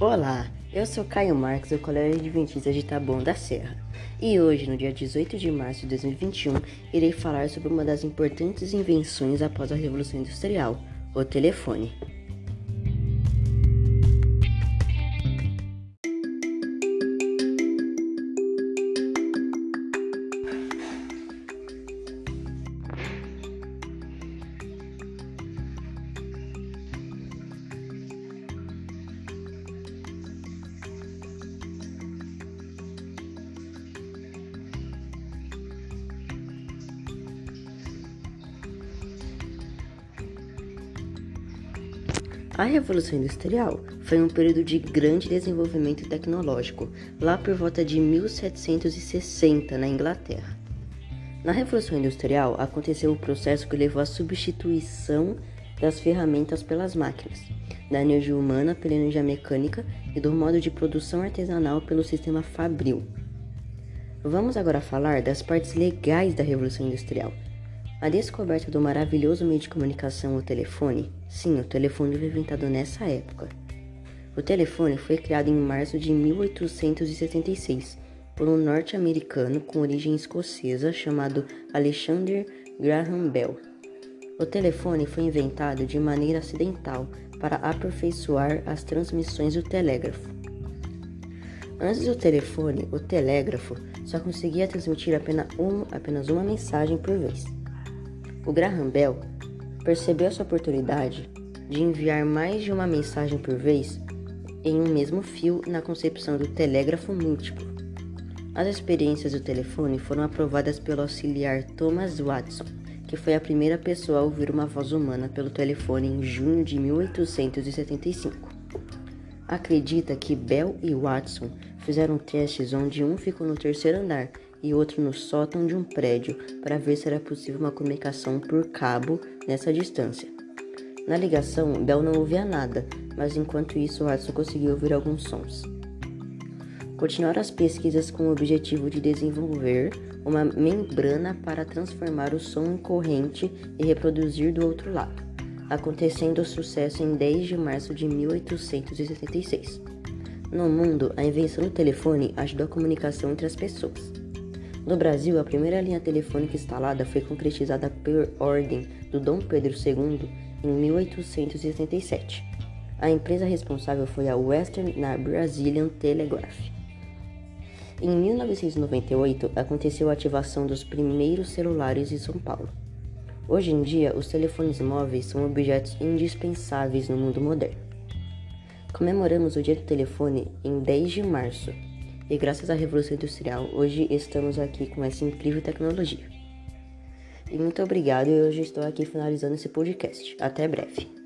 Olá, eu sou Caio Marques do Colégio Adventista de Taboão da Serra e hoje, no dia 18 de março de 2021, irei falar sobre uma das importantes invenções após a Revolução Industrial, o telefone. A Revolução Industrial foi um período de grande desenvolvimento tecnológico, lá por volta de 1760, na Inglaterra. Na Revolução Industrial aconteceu o processo que levou à substituição das ferramentas pelas máquinas, da energia humana pela energia mecânica e do modo de produção artesanal pelo sistema fabril. Vamos agora falar das partes legais da Revolução Industrial a descoberta do maravilhoso meio de comunicação, o telefone, sim, o telefone foi inventado nessa época. O telefone foi criado em março de 1876 por um norte-americano com origem escocesa chamado Alexander Graham Bell. O telefone foi inventado de maneira acidental para aperfeiçoar as transmissões do telégrafo. Antes do telefone, o telégrafo só conseguia transmitir apenas, um, apenas uma mensagem por vez. O Graham Bell percebeu essa oportunidade de enviar mais de uma mensagem por vez em um mesmo fio na concepção do telégrafo múltiplo. As experiências do telefone foram aprovadas pelo auxiliar Thomas Watson, que foi a primeira pessoa a ouvir uma voz humana pelo telefone em junho de 1875. Acredita que Bell e Watson fizeram testes onde um ficou no terceiro andar e outro no sótão de um prédio para ver se era possível uma comunicação por cabo nessa distância. Na ligação, Bell não ouvia nada, mas enquanto isso, Watson conseguiu ouvir alguns sons. Continuaram as pesquisas com o objetivo de desenvolver uma membrana para transformar o som em corrente e reproduzir do outro lado, acontecendo o sucesso em 10 de março de 1876. No mundo, a invenção do telefone ajudou a comunicação entre as pessoas. No Brasil, a primeira linha telefônica instalada foi concretizada por ordem do Dom Pedro II em 1887. A empresa responsável foi a Western Brazilian Telegraph. Em 1998, aconteceu a ativação dos primeiros celulares em São Paulo. Hoje em dia, os telefones móveis são objetos indispensáveis no mundo moderno. Comemoramos o Dia do Telefone em 10 de março, e graças à Revolução Industrial, hoje estamos aqui com essa incrível tecnologia. E muito obrigado, eu hoje estou aqui finalizando esse podcast. Até breve.